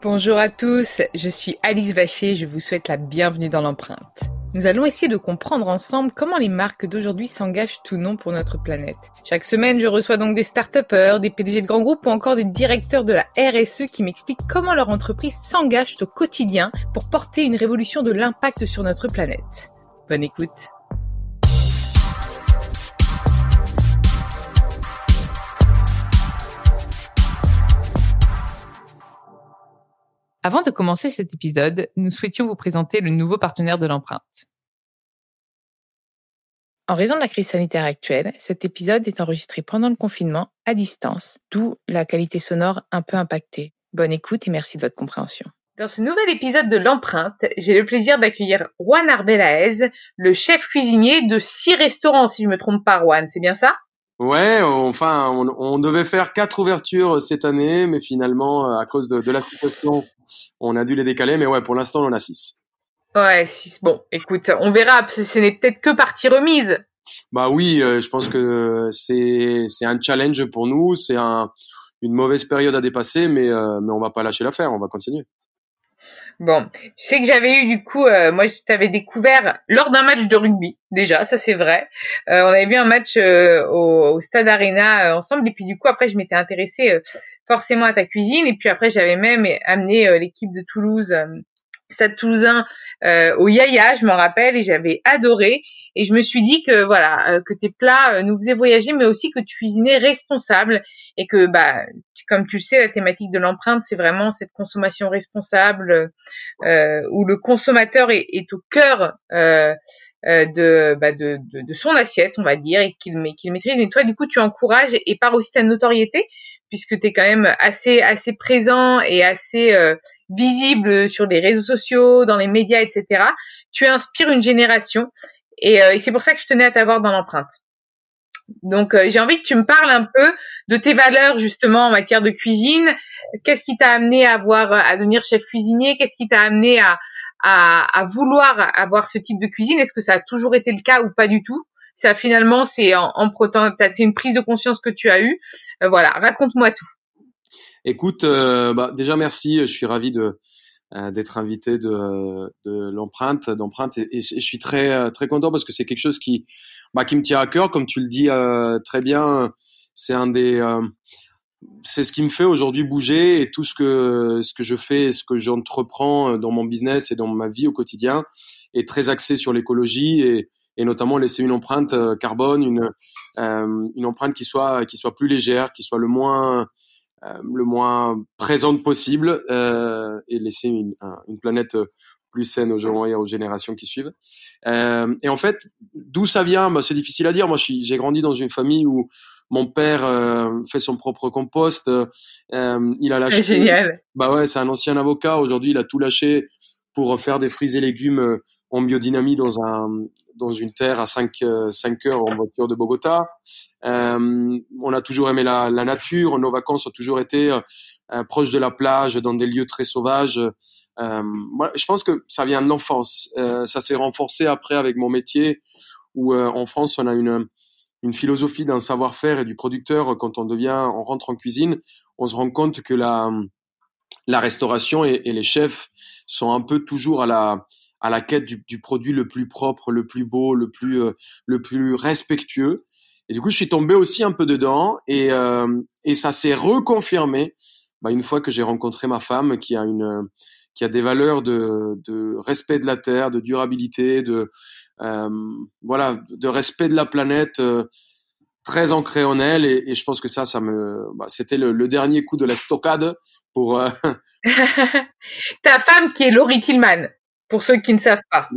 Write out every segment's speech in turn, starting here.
Bonjour à tous, je suis Alice Vacher, je vous souhaite la bienvenue dans l'empreinte. Nous allons essayer de comprendre ensemble comment les marques d'aujourd'hui s'engagent tout non pour notre planète. Chaque semaine, je reçois donc des start des PDG de grands groupes ou encore des directeurs de la RSE qui m'expliquent comment leur entreprise s'engage au quotidien pour porter une révolution de l'impact sur notre planète. Bonne écoute. Avant de commencer cet épisode, nous souhaitions vous présenter le nouveau partenaire de l'empreinte. En raison de la crise sanitaire actuelle, cet épisode est enregistré pendant le confinement à distance, d'où la qualité sonore un peu impactée. Bonne écoute et merci de votre compréhension. Dans ce nouvel épisode de l'empreinte, j'ai le plaisir d'accueillir Juan Arbelaez, le chef cuisinier de six restaurants, si je me trompe pas, Juan. C'est bien ça? Ouais, enfin, on, devait faire quatre ouvertures cette année, mais finalement, à cause de, de la situation, on a dû les décaler. Mais ouais, pour l'instant, on en a six. Ouais, six. Bon, écoute, on verra. Ce n'est peut-être que partie remise. Bah oui, euh, je pense que c'est c'est un challenge pour nous. C'est un, une mauvaise période à dépasser, mais euh, mais on va pas lâcher l'affaire. On va continuer. Bon, tu sais que j'avais eu du coup, euh, moi je t'avais découvert lors d'un match de rugby, déjà, ça c'est vrai. Euh, on avait vu un match euh, au, Stade Arena ensemble, et puis du coup après je m'étais intéressée forcément à ta cuisine, et puis après j'avais même amené l'équipe de Toulouse, Stade Toulousain, au Yaya, je m'en rappelle, et j'avais adoré. Et je me suis dit que voilà, que tes plats nous faisaient voyager, mais aussi que tu cuisinais responsable et que bah comme tu le sais, la thématique de l'empreinte, c'est vraiment cette consommation responsable euh, où le consommateur est, au cœur euh, euh, bah, de, de, son assiette, on va dire, et qu'il qu'il maîtrise. Mais toi, du coup, tu encourages et par aussi ta notoriété, puisque tu es quand même assez assez présent et assez visible sur les réseaux sociaux, dans les médias, etc. Tu inspires une génération, et, et c'est pour ça que je tenais à t'avoir dans l'empreinte. Donc euh, j'ai envie que tu me parles un peu de tes valeurs justement en matière de cuisine. Qu'est-ce qui t'a amené à avoir à devenir chef cuisinier? Qu'est-ce qui t'a amené à, à, vouloir avoir ce type de cuisine? Est-ce que ça a toujours été le cas ou pas du tout? Ça finalement c'est en, en c'est une prise de conscience que tu as eue. Euh, voilà, raconte-moi tout. Écoute, euh, bah, déjà merci. Je suis ravi de d'être invité de, l'empreinte, d'empreinte, et, je suis très très content parce que c'est quelque chose qui bah, qui me tient à cœur, comme tu le dis euh, très bien. C'est un des, euh, c'est ce qui me fait aujourd'hui bouger et tout ce que ce que je fais, ce que j'entreprends euh, dans mon business et dans ma vie au quotidien est très axé sur l'écologie et, et notamment laisser une empreinte carbone, une une empreinte qui soit qui soit plus légère, qui soit le moins le moins présente possible euh, et laisser une, une planète plus saine aux, gens et aux générations qui suivent. Euh, et en fait, d'où ça vient? Bah, C'est difficile à dire. Moi, j'ai grandi dans une famille où mon père euh, fait son propre compost. Euh, il a lâché. Génial. Bah ouais, c'est un ancien avocat. Aujourd'hui, il a tout lâché pour faire des fruits et légumes euh, en biodynamie dans un dans une terre à 5 5 heures en voiture de Bogota. Euh, on a toujours aimé la, nature. Nos vacances ont toujours été euh, proches de la plage, dans des lieux très sauvages. Euh, moi, je pense que ça vient de l'enfance. Euh, ça s'est renforcé après avec mon métier, où euh, en France, on a une, une philosophie d'un savoir-faire et du producteur. Quand on devient, on rentre en cuisine, on se rend compte que la, la restauration et les chefs sont un peu toujours à la, à la quête du, du, produit le plus propre, le plus beau, le plus, le plus respectueux. Et du coup, je suis tombé aussi un peu dedans et, euh, et ça s'est reconfirmé bah, une fois que j'ai rencontré ma femme qui a une qui a des valeurs de, de respect de la terre, de durabilité, de euh, voilà, de respect de la planète euh, très ancré en elle et, et, je pense que ça, ça me, bah, c'était le, le, dernier coup de la stockade pour. Euh... Ta femme qui est Laurie Tillman, pour ceux qui ne savent pas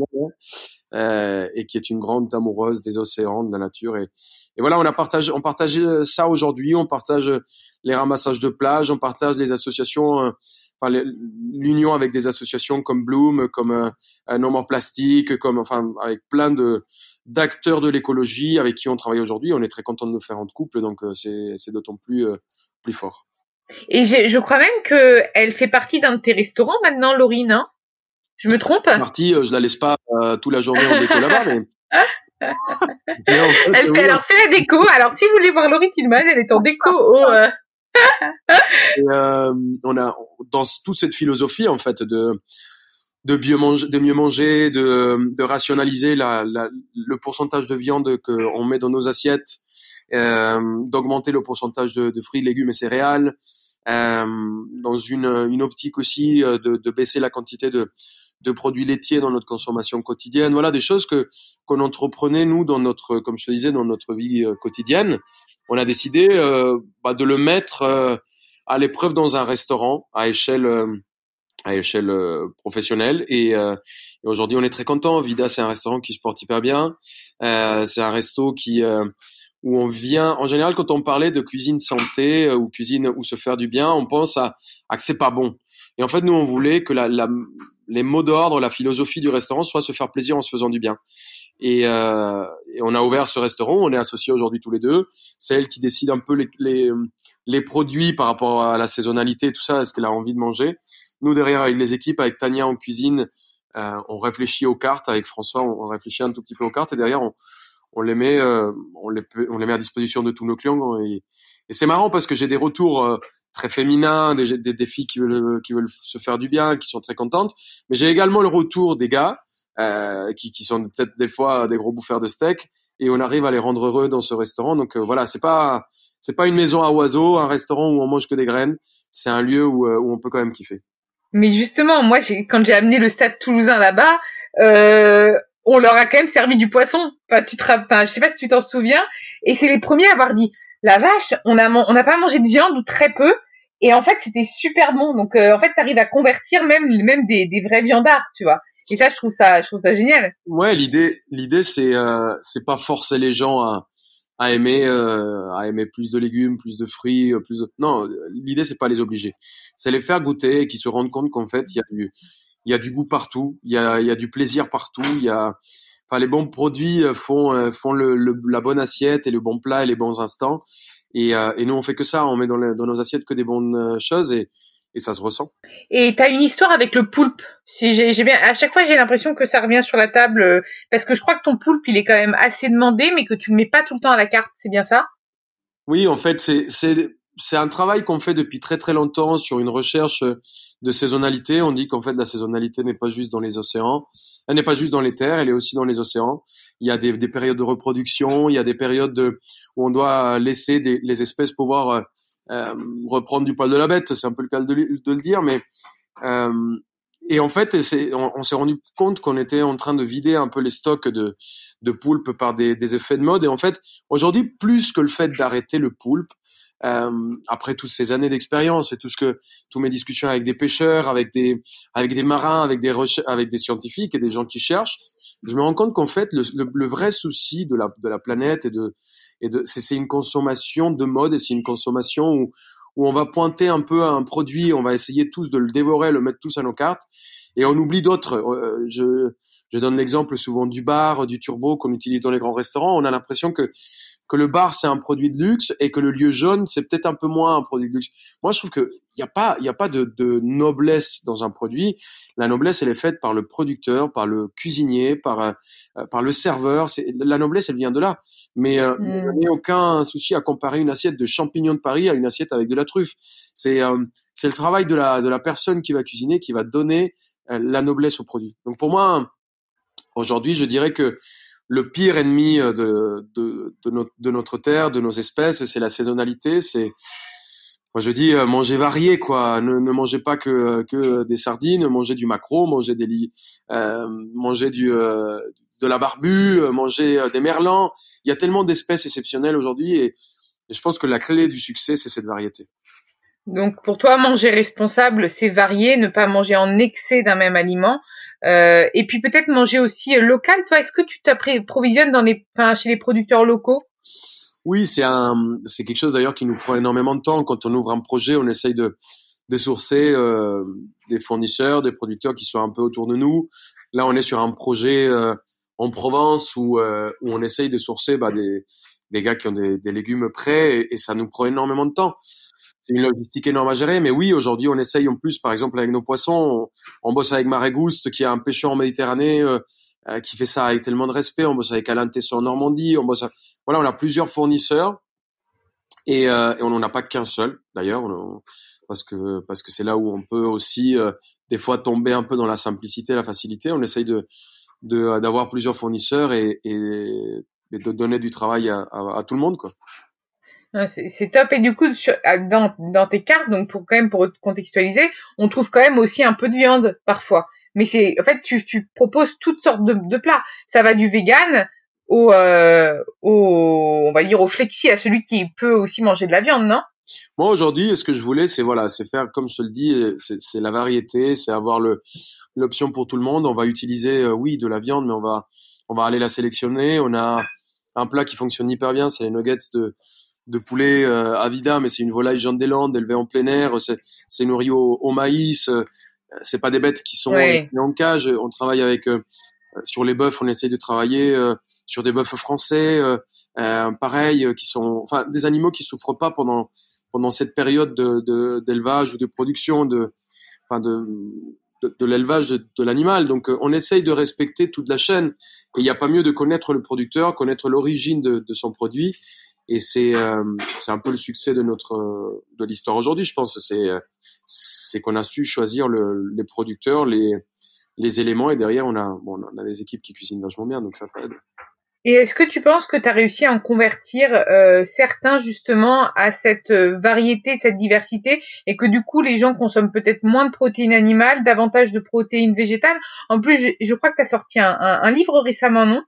euh, et qui est une grande amoureuse des océans, de la nature. Et, et voilà, on a partagé, on partage ça aujourd'hui. On partage les ramassages de plage, on partage les associations, euh, enfin l'union avec des associations comme Bloom, comme euh, No More Plastique, comme enfin avec plein de d'acteurs de l'écologie avec qui on travaille aujourd'hui. On est très content de nous faire en couple, donc euh, c'est c'est d'autant plus euh, plus fort. Et je crois même que elle fait partie d'un de tes restaurants maintenant, Laurie, non je me trompe? Marty, euh, je la laisse pas euh, toute la journée en déco là-bas, mais. elle fait, alors c'est la déco. Alors si vous voulez voir Laurie Tillman, elle est en déco au, euh, et, euh, on a dans toute cette philosophie en fait de de mieux manger, de mieux manger, de, de rationaliser la, la, le pourcentage de viande qu'on met dans nos assiettes, euh, d'augmenter le pourcentage de, de, fruits, légumes et céréales, euh, dans une, une optique aussi de, de baisser la quantité de, de produits laitiers dans notre consommation quotidienne. Voilà des choses que qu'on entreprenait nous dans notre, comme je te disais, dans notre vie euh, quotidienne. On a décidé euh, bah, de le mettre euh, à l'épreuve dans un restaurant à échelle à échelle euh, professionnelle et, euh, et aujourd'hui on est très content. Vida c'est un restaurant qui se porte hyper bien. Euh, c'est un resto qui où on vient en général quand on parlait de cuisine santé ou cuisine où se faire du bien, on pense à, à que c'est pas bon. Et en fait nous on voulait que la, la les mots d'ordre, la philosophie du restaurant soit se faire plaisir en se faisant du bien. Et, euh, et on a ouvert ce restaurant, on est associés aujourd'hui tous les deux. C'est elle qui décide un peu les, les, les produits par rapport à la saisonnalité tout ça, est-ce qu'elle a envie de manger. Nous, derrière, avec les équipes, avec Tania en cuisine, euh, on réfléchit aux cartes. Avec François, on, réfléchit un tout petit peu aux cartes. Et derrière, on, on les met, euh, on, les, on les met à disposition de tous nos clients. Et, et c'est marrant parce que j'ai des retours euh, très féminins, des, filles qui veulent, se faire du bien, qui sont très contentes. Mais j'ai également le retour des gars euh, qui, sont peut-être des fois des gros bouffeurs de steak. Et on arrive à les rendre heureux dans ce restaurant. Donc euh, voilà, c'est pas c'est pas une maison à oiseaux, un restaurant où on mange que des graines. C'est un lieu où, où on peut quand même kiffer. Mais justement, moi, quand j'ai amené le stade toulousain là-bas, euh, on leur a quand même servi du poisson. Enfin, tu te, enfin, je sais pas si tu t'en souviens. Et c'est les premiers à avoir dit, la vache, on a, on n'a pas mangé de viande ou très peu. Et en fait, c'était super bon. Donc, euh, en fait, tu arrives à convertir même, même des, des vrais viandards, tu vois. Et ça, je trouve ça, je trouve ça génial. Ouais, l'idée, l'idée, c'est, euh, c'est pas forcer les gens à, à aimer euh, à aimer plus de légumes, plus de fruits, euh, plus de... non, l'idée c'est pas les obliger, c'est les faire goûter et qu'ils se rendent compte qu'en fait il y a du il y a du goût partout, il y a il y a du plaisir partout, il y a enfin les bons produits euh, font font le, la bonne assiette et le bon plat et les bons instants et, et nous on fait que ça, on met dans, dans nos assiettes que des bonnes choses et et ça se ressent. Et tu as une histoire avec le poulpe? Si j'ai bien, à chaque fois j'ai l'impression que ça revient sur la table euh, parce que je crois que ton poulpe il est quand même assez demandé, mais que tu le mets pas tout le temps à la carte. C'est bien ça? Oui, en fait c'est c'est un travail qu'on fait depuis très très longtemps sur une recherche de saisonnalité. On dit qu'en fait la saisonnalité n'est pas juste dans les océans, elle n'est pas juste dans les terres, elle est aussi dans les océans. Il y a des, des périodes de reproduction, il y a des périodes de, où on doit laisser les espèces pouvoir euh, euh, reprendre du poil de la bête, c'est un peu le cas de, le dire, mais euh, et en fait, on, s'est rendu compte qu'on était en train de vider un peu les stocks de, de poulpe par des, effets de mode. Et en fait, aujourd'hui, plus que le fait d'arrêter le poulpe, euh, après toutes ces années d'expérience et tout ce que, toutes mes discussions avec des pêcheurs, avec des, avec des marins, avec des avec des scientifiques et des gens qui cherchent, je me rends compte qu'en fait, le, le, le, vrai souci de la, de la planète et de, et c'est une consommation de mode et c'est une consommation où, où on va pointer un peu à un produit, on va essayer tous de le dévorer, le mettre tous à nos cartes et on oublie d'autres. Euh, je, je donne l'exemple souvent du bar, du turbo qu'on utilise dans les grands restaurants. On a l'impression que que le bar c'est un produit de luxe et que le lieu jaune c'est peut-être un peu moins un produit de luxe. Moi, je trouve que il y a pas il y a pas de, de, noblesse dans un produit. La noblesse elle est faite par le producteur, par le cuisinier, par euh, par le serveur. C'est la noblesse elle vient de là. Mais euh, mmh. n'y a aucun souci à comparer une assiette de champignons de Paris à une assiette avec de la truffe. C'est euh, c'est le travail de la de la personne qui va cuisiner qui va donner euh, la noblesse au produit. Donc pour moi aujourd'hui, je dirais que le pire ennemi euh, de, notre, terre, de nos espèces, c'est la saisonnalité. C'est, moi je dis, euh, manger varié, quoi. Ne, mangez pas que, que des sardines, mangez du maquereau, mangez des euh, mangez du, euh, de la barbue, mangez des merlans. Il y a tellement d'espèces exceptionnelles aujourd'hui et, et je pense que la clé du succès, c'est cette variété. Donc pour toi, manger responsable, c'est varier, ne pas manger en excès d'un même aliment. Euh, et puis peut-être manger aussi euh, local. Toi, est-ce que tu t'approvisionnes dans les, enfin, chez les producteurs locaux? Oui, c'est un, c'est quelque chose d'ailleurs qui nous prend énormément de temps. Quand on ouvre un projet, on essaye de, de sourcer euh, des fournisseurs, des producteurs qui sont un peu autour de nous. Là, on est sur un projet euh, en Provence où, euh, où on essaye de sourcer bah, des, des gars qui ont des, des légumes prêts et, ça nous prend énormément de temps c'est une logistique énorme à gérer. Mais oui, aujourd'hui, on essaye en plus, par exemple, avec nos poissons, on, bosse avec Maregouste, qui est un pêcheur en Méditerranée, euh, euh, qui fait ça avec tellement de respect. On bosse avec Alain Tesson en Normandie. On bosse, voilà, on a plusieurs fournisseurs. Et, euh, et on n'en a pas qu'un seul, d'ailleurs, parce que parce que c'est là où on peut aussi euh, des fois tomber un peu dans la simplicité, la facilité. On essaye de d'avoir plusieurs fournisseurs et, et, de donner du travail à, à, tout le monde, quoi. C'est top. Et du coup, dans, dans tes cartes, donc pour quand même pour contextualiser, on trouve quand même aussi un peu de viande parfois. Mais c'est en fait tu, tu proposes toutes sortes de, plats. Ça va du vegan au, euh, au, on va dire au flexi, à celui qui peut aussi manger de la viande, non? Moi aujourd'hui, ce que je voulais, c'est voilà, c'est faire comme je te le dis, c'est la variété, c'est avoir le l'option pour tout le monde. On va utiliser, euh, oui, de la viande, mais on va on va aller la sélectionner. On a un plat qui fonctionne hyper bien, c'est les nuggets de de poulet euh, Avida, mais c'est une volaille Jean des Landes élevée en plein air. C'est nourri au, au maïs. Euh, c'est pas des bêtes qui sont en cage. On travaille avec euh, euh, sur les bœufs, on essaye de travailler euh, sur des bœufs français, euh, pareil, qui sont, enfin, des animaux qui souffrent pas pendant pendant cette période de d'élevage ou de production de, enfin de de, l'élevage de, l'animal. Donc, on essaye de respecter toute la chaîne. Et il n'y a pas mieux de connaître le producteur, connaître l'origine de, de, son produit. Et c'est c'est un peu le succès de notre de l'histoire aujourd'hui, je pense. C'est c'est qu'on a su choisir le, les producteurs, les les éléments et derrière on a on a des équipes qui cuisinent vachement bien donc ça aide. Et est-ce que tu penses que tu as réussi à en convertir euh, certains justement à cette euh, variété, cette diversité, et que du coup les gens consomment peut-être moins de protéines animales, davantage de protéines végétales? En plus, je, crois que tu as sorti un, livre récemment, non?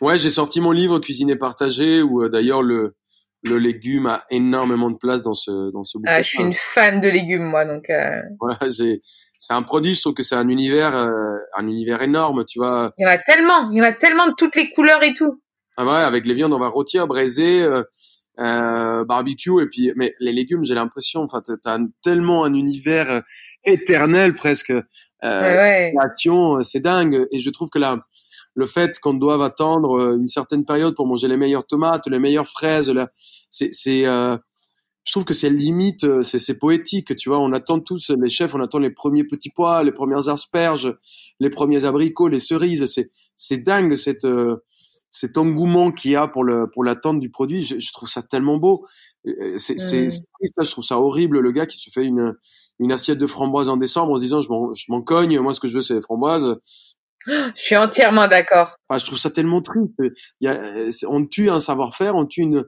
Ouais, j'ai sorti mon livre Cuisiner partagé, où euh, d'ailleurs le, le légume a énormément de place dans ce dans ce bouquin. Ah, je suis une fan de légumes moi donc. Euh... Voilà, j'ai c'est un produit, je trouve que c'est un univers euh, un univers énorme, tu vois. Il y en a tellement, il y en a tellement de toutes les couleurs et tout. Ah ouais, avec les viandes on va rôtir, braiser, euh, euh, barbecue et puis mais les légumes, j'ai l'impression enfin tu as tellement un univers euh, éternel presque. Euh, ouais. c'est dingue et je trouve que là le fait qu'on doive attendre euh, une certaine période pour manger les meilleures tomates, les meilleures fraises, là, c'est, c'est, euh, je trouve que c'est limite, euh, c'est, c'est poétique, tu vois. On attend tous les chefs, on attend les premiers petits pois, les premières asperges, les premiers abricots, les cerises. C'est, c'est dingue cette, cet engouement qu'il y a pour le, pour l'attente du produit. Je, trouve ça tellement beau. C'est, c'est, je trouve ça horrible le gars qui se fait une, une assiette de framboises en décembre en se disant je m'en, je m'en cogne, moi ce que je veux c'est les framboises. Je suis entièrement d'accord. Enfin, je trouve ça tellement triste. Il y a, on tue un savoir-faire, on tue une,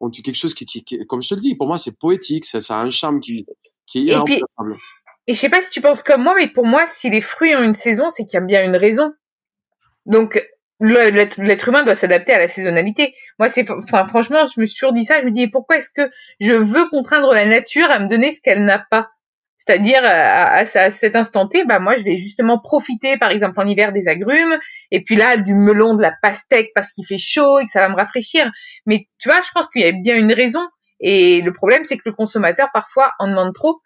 on tue quelque chose qui, qui, qui, comme je te le dis, pour moi, c'est poétique, ça, ça a un charme qui, qui est irremplaçable. Et je sais pas si tu penses comme moi, mais pour moi, si les fruits ont une saison, c'est qu'il y a bien une raison. Donc, l'être humain doit s'adapter à la saisonnalité. Moi, c'est, enfin, franchement, je me suis toujours dit ça. Je me dis, pourquoi est-ce que je veux contraindre la nature à me donner ce qu'elle n'a pas? C'est-à-dire à, à, cet instant T, bah moi je vais justement profiter, par exemple en hiver des agrumes, et puis là du melon, de la pastèque parce qu'il fait chaud et que ça va me rafraîchir. Mais tu vois, je pense qu'il y a bien une raison. Et le problème, c'est que le consommateur parfois en demande trop.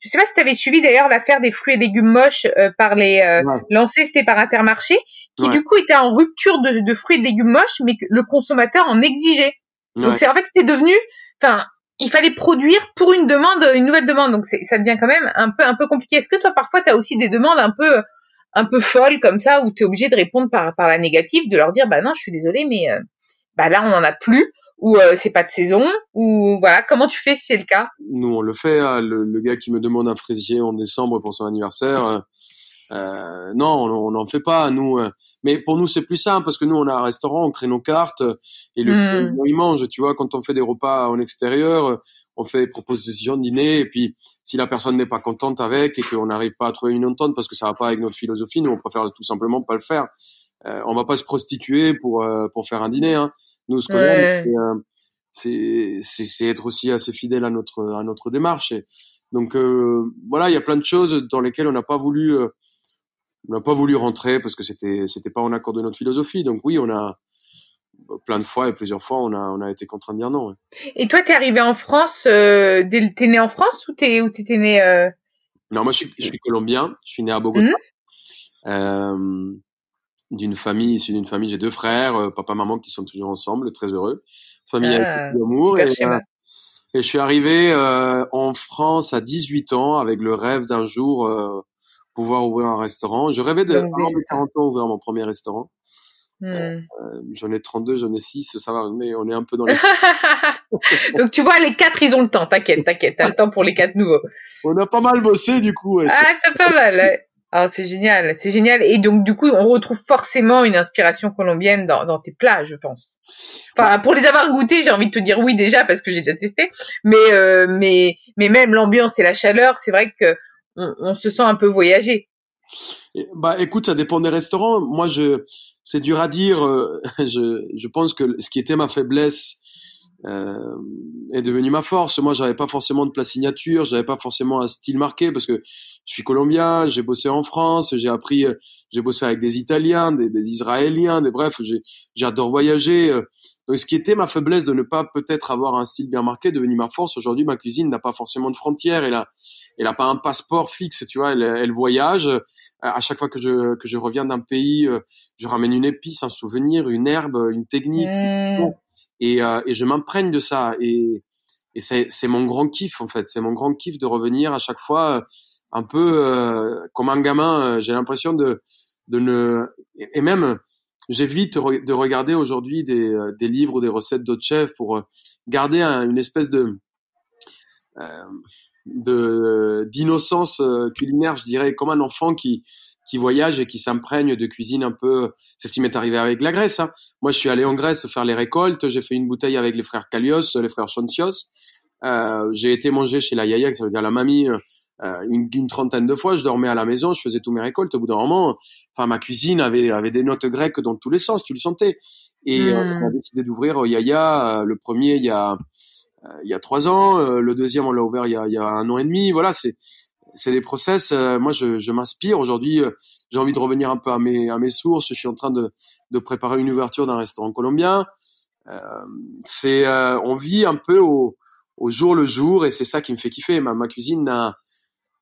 Je sais pas si tu avais suivi d'ailleurs l'affaire des fruits et légumes moches euh, par les euh, lancés, c'était par Intermarché, qui du coup était en rupture de, de, fruits et de légumes moches, mais que le consommateur en exigeait. Donc c'est en fait c'était devenu, enfin il fallait produire pour une demande, une nouvelle demande. Donc ça devient quand même un peu un peu compliqué. Est-ce que toi parfois tu as aussi des demandes un peu un peu folles comme ça où tu es obligé de répondre par par la négative, de leur dire bah non, je suis désolé mais euh, bah là on en a plus ou euh, c'est pas de saison ou voilà, comment tu fais si c'est le cas? Nous on le fait, hein. le, le, gars qui me demande un fraisier en décembre pour son anniversaire euh, euh, non, on n'en fait pas, nous. Euh. mais pour nous, c'est plus simple parce que nous, on a un restaurant, on crée nos cartes euh, et le mmh. il mange. Tu vois, quand on fait des repas en extérieur, on fait proposition de dîner et puis si la personne n'est pas contente avec et qu'on n'arrive pas à trouver une entente parce que ça va pas avec notre philosophie, nous, on préfère tout simplement pas le faire. Euh, on va pas se prostituer pour pour faire un dîner. Hein. Nous, ce qu'on c'est c'est être aussi assez fidèle à notre à notre démarche. Et donc voilà, il y a plein de choses dans lesquelles on n'a pas voulu on n'a pas voulu rentrer parce que c'était c'était pas en accord de notre philosophie. Donc oui, on a plein de fois et plusieurs fois on a on a été contraint de dire non. Et toi, t'es arrivé en France, euh, t'es né en France ou t'es ou t'étais né euh... Non, moi je suis, je suis colombien. Je suis né à Bogota. Mhm. Euh, d'une famille issue d'une famille, j'ai deux frères, euh, papa maman qui sont toujours ensemble, très heureux. Famille ah, avec d'amour et, euh, et je suis arrivé en France à 18 ans avec le rêve d'un jour pouvoir ouvrir un restaurant. Je rêvais de, avant 40 ans, ouvrir mon premier restaurant. Hmm. Euh, j'en ai 32, j'en ai 6, ça va, on est, on est un peu dans les... Donc tu vois, les quatre, ils ont le temps. T'inquiète, t'inquiète, t'as le temps pour les quatre nouveaux. On a pas mal bossé du coup. ah, c'est pas mal. Ouais. Ah, c'est génial, c'est génial. Et donc, du coup, on retrouve forcément une inspiration colombienne dans, dans tes plats, je pense. Enfin, pour les avoir goûtés, j'ai envie de te dire oui déjà parce que j'ai déjà testé. Mais, euh, mais, mais même l'ambiance et la chaleur, c'est vrai que on, on, se sent un peu voyager. Bah, écoute, ça dépend des restaurants. Moi, je, c'est dur à dire. Euh, je, je pense que ce qui était ma faiblesse euh, est devenu ma force. Moi, j'avais pas forcément de plat signature, j'avais pas forcément un style marqué parce que je suis colombien, j'ai bossé en France, j'ai appris, euh, j'ai bossé avec des Italiens, des, des Israéliens, des bref, j'adore voyager. Euh. Donc, ce qui était ma faiblesse de ne pas peut-être avoir un style bien marqué, devenu ma force. Aujourd'hui, ma cuisine n'a pas forcément de frontières. Elle a, elle a pas un passeport fixe, tu vois. Elle, elle voyage. À chaque fois que je que je reviens d'un pays, je ramène une épice, un souvenir, une herbe, une technique. Mmh et, euh, et je m'imprègne de ça et, et c'est, c'est mon grand kiff en fait c'est mon grand kiff de revenir à chaque fois euh, un peu euh, comme un gamin j'ai l'impression de de ne et même j'évite de regarder aujourd'hui des, des livres ou des recettes d'autres chefs pour garder une espèce de de d'innocence culinaire je dirais comme un enfant qui qui voyage et qui s'imprègne de cuisine un peu. C'est ce qui m'est arrivé avec la Grèce. Hein. Moi, je suis allé en Grèce faire les récoltes. J'ai fait une bouteille avec les frères Kalios, les frères Chontios. Euh, j'ai été manger chez la Yaya, ça veut dire la mamie, euh, une, une, trentaine de fois. Je dormais à la maison, je faisais tous mes récoltes. Au bout d'un moment, enfin, ma cuisine avait, avait des notes grecques dans tous les sens, tu le sentais. Et hmm. on a décidé d'ouvrir Yaya, euh, le premier il y a il y a trois ans, le deuxième on l'a ouvert il y a, il y a un an et demi. Voilà, c'est c'est des process. Euh, moi, je, je m'inspire. Aujourd'hui, euh, j'ai envie de revenir un peu à mes, à mes sources. Je suis en train de, de préparer une ouverture d'un restaurant colombien. Euh, c'est, euh, on vit un peu au, au jour le jour et c'est ça qui me fait kiffer. Ma, ma cuisine n'a,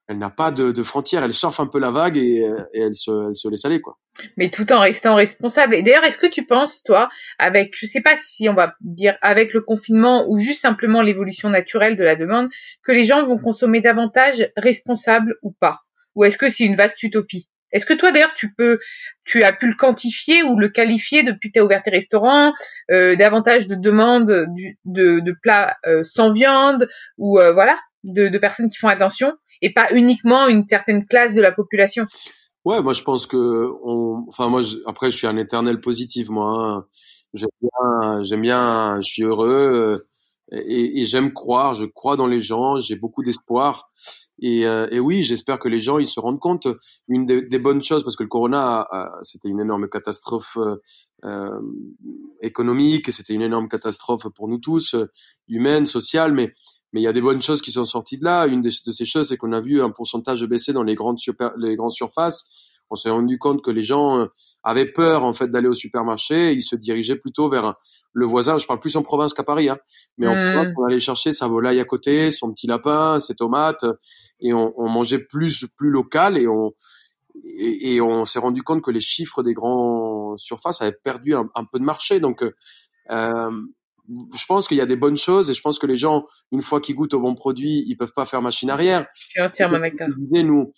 elle n'a pas de, frontières, elle surfe un peu la vague et, et elle, se, elle, se, laisse aller quoi. Mais tout en restant responsable. Et d'ailleurs, est-ce que tu penses, toi, avec, je sais pas si on va dire avec le confinement ou juste simplement l'évolution naturelle de la demande, que les gens vont consommer davantage responsables ou pas? Ou est-ce que c'est une vaste utopie? Est-ce que toi d'ailleurs tu peux, tu as pu le quantifier ou le qualifier depuis que tu as ouvert tes restaurants, euh, davantage de demandes de, de plats euh, sans viande ou euh, voilà, de, personnes qui font attention et pas uniquement une certaine classe de la population? Ouais, moi je pense que on, enfin moi je, après je suis un éternel positif moi. Hein. J'aime bien, j'aime bien, je suis heureux euh, et, et j'aime croire, je crois dans les gens, j'ai beaucoup d'espoir et, euh, et, oui, j'espère que les gens ils se rendent compte une des, des bonnes choses parce que le corona c'était une énorme catastrophe euh, euh économique, c'était une énorme catastrophe pour nous tous, humaine, sociale, mais mais il y a des bonnes choses qui sont sorties de là. Une de, ces choses, c'est qu'on a vu un pourcentage baisser dans les grandes, les grandes surfaces. On s'est rendu compte que les gens euh, avaient peur en fait d'aller au supermarché. Ils se dirigeaient plutôt vers le voisin. Je parle plus en province qu'à Paris, hein. mais en mmh. province, on allait chercher sa volaille à côté, son petit lapin, ses tomates, et on, on mangeait plus plus local et on et, et on s'est rendu compte que les chiffres des grands surfaces avaient perdu un, un peu de marché. Donc euh, je pense qu'il y a des bonnes choses et je pense que les gens, une fois qu'ils goûtent au bon produit, ils peuvent pas faire machine arrière. Je suis entièrement d'accord. Nous,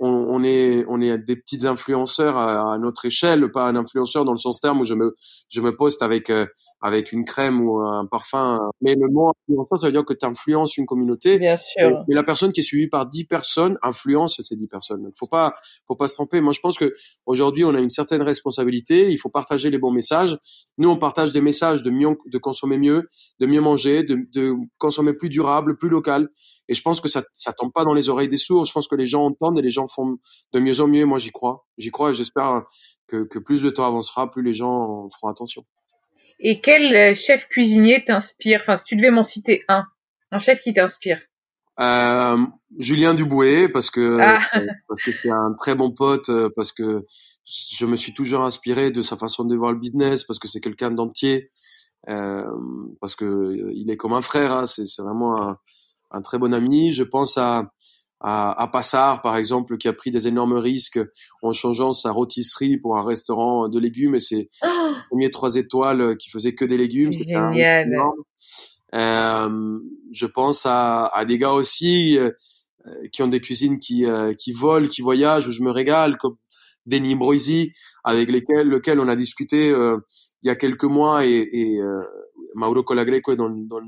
on, on, est on est des petites influenceurs à, à, notre échelle, pas un influenceur dans le sens terme où je me je me poste avec euh, avec une crème ou un parfum. Mais le mot influenceur, ça veut dire que tu influences une communauté. Bien sûr. Mais la personne qui est suivie par dix personnes influence ces dix personnes. Il faut pas faut pas se tromper. Moi, je pense que aujourd'hui, on a une certaine responsabilité. Il faut partager les bons messages. Nous, on partage des messages de mieux de consommer mieux, de mieux manger, de, de consommer plus durable, plus local. Et je pense que ça ça tombe pas dans les oreilles des sourds. Je pense que les gens entendent et les gens font de mieux en mieux. Moi, j'y crois. J'y crois et j'espère que, que plus le temps avancera, plus les gens feront attention. Et quel euh, chef cuisinier t'inspire? Enfin, si tu devais m'en citer un, un chef qui t'inspire. Euh, Julien Duboué parce que ah. parce que c'est un très bon pote euh, parce que je me suis toujours inspiré de sa façon de voir le business parce que c'est quelqu'un d'entier euh, parce que il est comme un frère hein, c'est c'est vraiment un, un très bon ami je pense à à, à Passard, par exemple, qui a pris des énormes risques en changeant sa rôtisserie pour un restaurant de légumes. Et c'est oh premier trois étoiles qui faisait que des légumes. Génial. Euh, je pense à, à, des gars aussi euh, qui ont des cuisines qui, euh, qui volent, qui voyagent, où je me régale, comme Denis Broisy, avec lesquels lequel on a discuté euh, il y a quelques mois. Et, et, Mauro Colagreco dans, dans,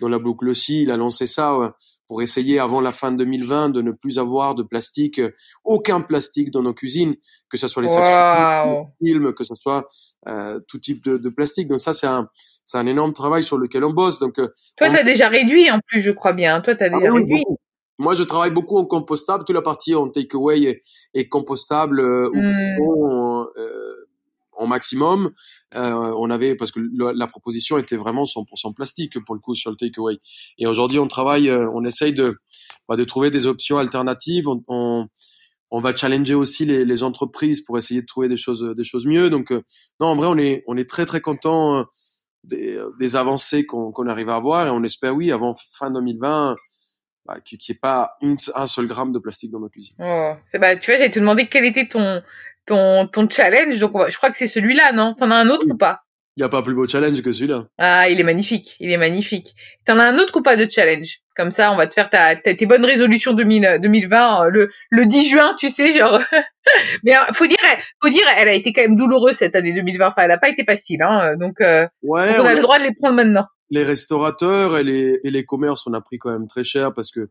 dans la boucle aussi, il a lancé ça pour essayer avant la fin de 2020 de ne plus avoir de plastique, aucun plastique dans nos cuisines, que ce soit les sacs films, que ce soit euh, tout type de, de, plastique. Donc ça, c'est un, c'est un énorme travail sur lequel on bosse. Donc toi, tu as déjà réduit en plus, je crois bien. Toi, tu as ah déjà réduit. Moi, je travaille beaucoup en compostable. Toute la partie en takeaway est, est compostable euh, ou euh, en maximum. Euh, on avait parce que la, proposition était vraiment 100% plastique pour le coup sur le takeaway. Et aujourd'hui, on travaille, euh, on essaye de bah, de trouver des options alternatives. On, va challenger aussi les, entreprises pour essayer de trouver des choses des choses mieux. Donc euh, non, en vrai, on est on est très très content des, avancées qu'on arrive à avoir et on espère oui avant fin 2020 bah, qu'il n'y ait pas un seul gramme de plastique dans nos cuisines. Oh, bah, tu vois, j'ai te demandé quel était ton, ton, ton challenge. Donc, je crois que c'est celui-là, non? T'en as un autre ou pas? Il n'y a pas plus beau challenge que celui-là. Ah, il est magnifique. Il est magnifique. T'en as un autre ou pas de challenge? Comme ça, on va te faire ta, tes bonnes résolutions 2000, 2020 euh, le, le 10 juin, tu sais, genre. Mais euh, faut dire, faut dire, elle a été quand même douloureuse cette année 2020. Enfin, elle n'a pas été facile, hein. Donc, euh, ouais, on a le droit de les prendre maintenant. Les restaurateurs et les, et les commerces, on a pris quand même très cher parce que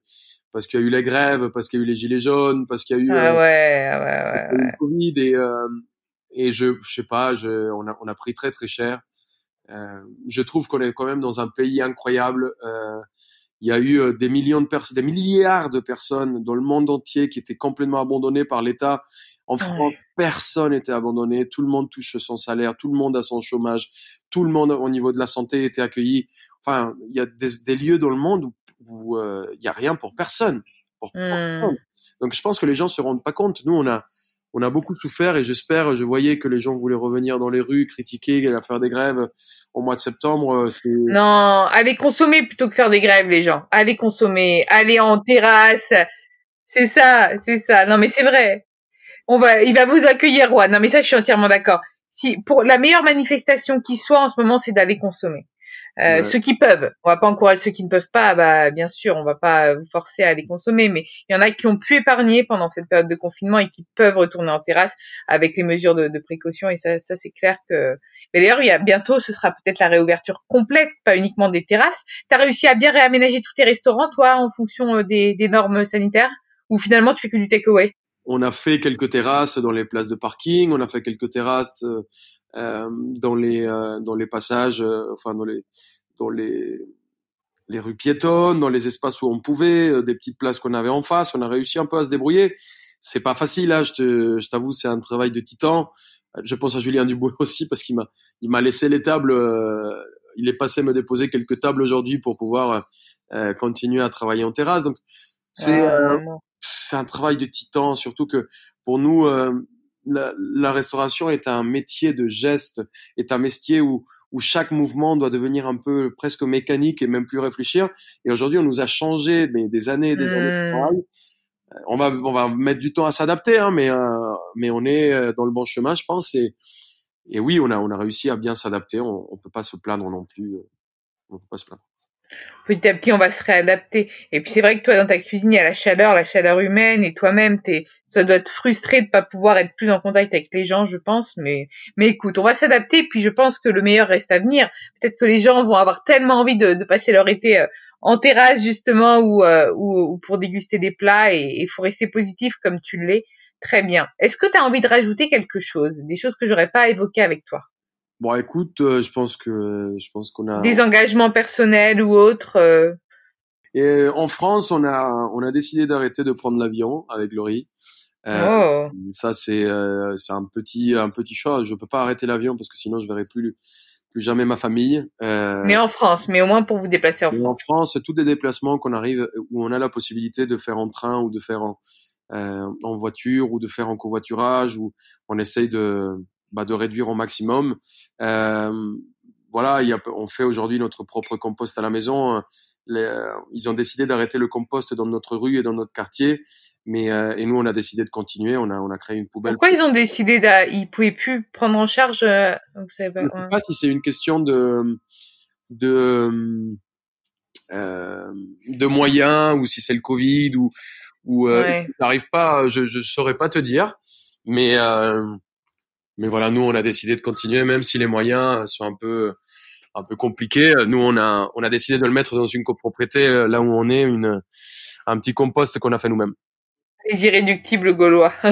parce qu'il y a eu les grèves, parce qu'il y a eu les gilets jaunes, parce qu'il y a eu, ah euh, ouais, ouais, ouais, le Covid et euh, et je je sais pas, je, on a on a pris très très cher. Euh, je trouve qu'on est quand même dans un pays incroyable. Euh, il y a eu euh, des millions de personnes, des milliards de personnes dans le monde entier qui étaient complètement abandonnées par l'État. En France, personne n'était abandonné. Tout le monde touche son salaire. Tout le monde a son chômage. Tout le monde, au niveau de la santé, était accueilli. Enfin, il y a des, des lieux dans le monde où euh, il y a rien pour personne. Pour, mmh. Donc je pense que les gens se rendent pas compte. Nous on a on a beaucoup souffert et j'espère, je voyais que les gens voulaient revenir dans les rues, critiquer, faire des grèves au mois de septembre. Euh, non, allez consommer plutôt que faire des grèves, les gens. Allez consommer, allez en terrasse. C'est ça, c'est ça. Non mais c'est vrai. On va, il va vous accueillir, roi. Non mais ça, je suis entièrement d'accord. Si pour la meilleure manifestation qui soit en ce moment, c'est d'aller consommer. Euh, ceux qui peuvent, on va pas encourager ceux qui ne peuvent pas, bah bien sûr, on va pas vous forcer à les consommer, mais il y en a qui ont pu épargner pendant cette période de confinement et qui peuvent retourner en terrasse avec les mesures de, de précaution et ça, ça c'est clair que. Mais d'ailleurs, il y a bientôt, ce sera peut-être la réouverture complète, pas uniquement des terrasses. T'as réussi à bien réaménager tous tes restaurants, toi, en fonction euh, des, des normes sanitaires, ou finalement tu fais que du takeaway on a fait quelques terrasses dans les places de parking, on a fait quelques terrasses euh, euh, dans les euh, dans les passages, euh, enfin dans les dans les les rues piétonnes, dans les espaces où on pouvait, des petites places qu'on avait en face. On a réussi un peu à se débrouiller. C'est pas facile, là. Je, je t'avoue, c'est un travail de titan. Je pense à Julien Dubois aussi parce qu'il m'a il m'a laissé les tables. il est passé me déposer quelques tables aujourd'hui pour pouvoir continuer à travailler en terrasse. Donc c'est ah, c'est un travail de titan, surtout que pour nous la, restauration est un métier de geste, est un métier où, où chaque mouvement doit devenir un peu presque mécanique et même plus réfléchir. Et aujourd'hui, on nous a changé mais des années et des années de mmh. travail. Euh, on va, on va mettre du temps à s'adapter, hein, mais, euh, mais on est euh, dans le bon chemin, je pense. Et, et oui, on a, on a réussi à bien s'adapter. On, on peut pas se plaindre non plus. On peut pas se plaindre petit à petit, on va se réadapter. Et puis c'est vrai que toi, dans ta cuisine, il y a la chaleur, la chaleur humaine, et toi-même, t'es, ça doit te frustrer de pas pouvoir être plus en contact avec les gens, je pense. Mais, mais écoute, on va s'adapter. Puis je pense que le meilleur reste à venir. Peut-être que les gens vont avoir tellement envie de, passer leur été euh, en terrasse justement euh, ou, ou, pour déguster des plats et il faut rester positif comme tu l'es. Très bien. Est-ce que tu as envie de rajouter quelque chose, des choses que j'aurais pas évoquées avec toi? Bon, écoute, euh, je pense que je pense qu'on a des engagements personnels ou autres. Euh... Et en France, on a on a décidé d'arrêter de prendre l'avion avec Laurie. Euh, oh. Ça c'est euh, c'est un petit un petit choix. Je peux pas arrêter l'avion parce que sinon je verrai plus plus jamais ma famille. Euh, mais en France, mais au moins pour vous déplacer en France. En France, tous des déplacements qu'on arrive où on a la possibilité de faire en train ou de faire en en voiture ou de faire en covoiturage ou on essaye de bah, de réduire au maximum. Euh, voilà, il y a, on fait aujourd'hui notre propre compost à la maison. Les, ils ont décidé d'arrêter le compost dans notre rue et dans notre quartier, mais euh, et nous on a décidé de continuer. On a on a créé une poubelle. Pourquoi ils ont décidé Ils pouvaient plus prendre en charge euh, vous savez pas, Je sais pas si c'est une question de de euh, de moyens ou si c'est le Covid ou ou euh, n'arrive pas. Je je saurais pas te dire, mais euh, mais voilà, nous, on a décidé de continuer, même si les moyens sont un peu, un peu compliqué. Nous, on a, on a décidé de le mettre dans une copropriété là où on est, une, un petit compost qu'on a fait nous-mêmes. Les irréductibles gaulois.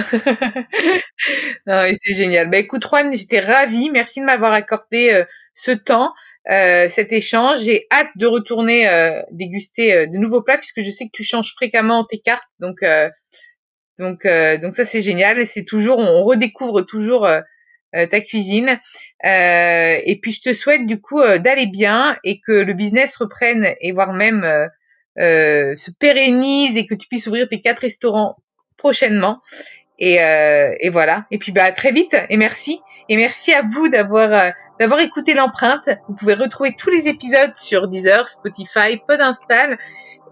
non, c'est génial. Bah écoute Juan, j'étais ravie. Merci de m'avoir accordé ce temps. Euh, cet échange. J'ai hâte de retourner euh, déguster euh, de nouveaux plats puisque je sais que tu changes fréquemment tes cartes. Donc donc donc ça c'est génial. C'est toujours on redécouvre toujours ta cuisine. et puis je te souhaite du coup d'aller bien et que le business reprenne et voire même se pérennise et que tu puisses ouvrir tes quatre restaurants prochainement. Et, voilà. Et puis bah très vite et merci. Et merci à vous d'avoir d'avoir écouté l'empreinte. Vous pouvez retrouver tous les épisodes sur Deezer, Spotify, Podinstall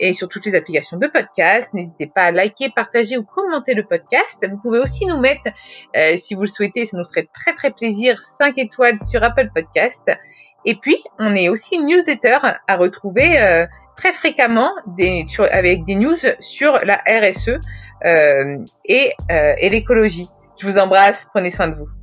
et sur toutes les applications de podcast. N'hésitez pas à liker, partager ou commenter le podcast. Vous pouvez aussi nous mettre, euh, si vous le souhaitez, ça nous ferait très très plaisir, 5 étoiles sur Apple Podcast. Et puis, on est aussi une newsletter à retrouver euh, très fréquemment des, avec des news sur la RSE euh, et, et l'écologie. Je vous embrasse, prenez soin de vous.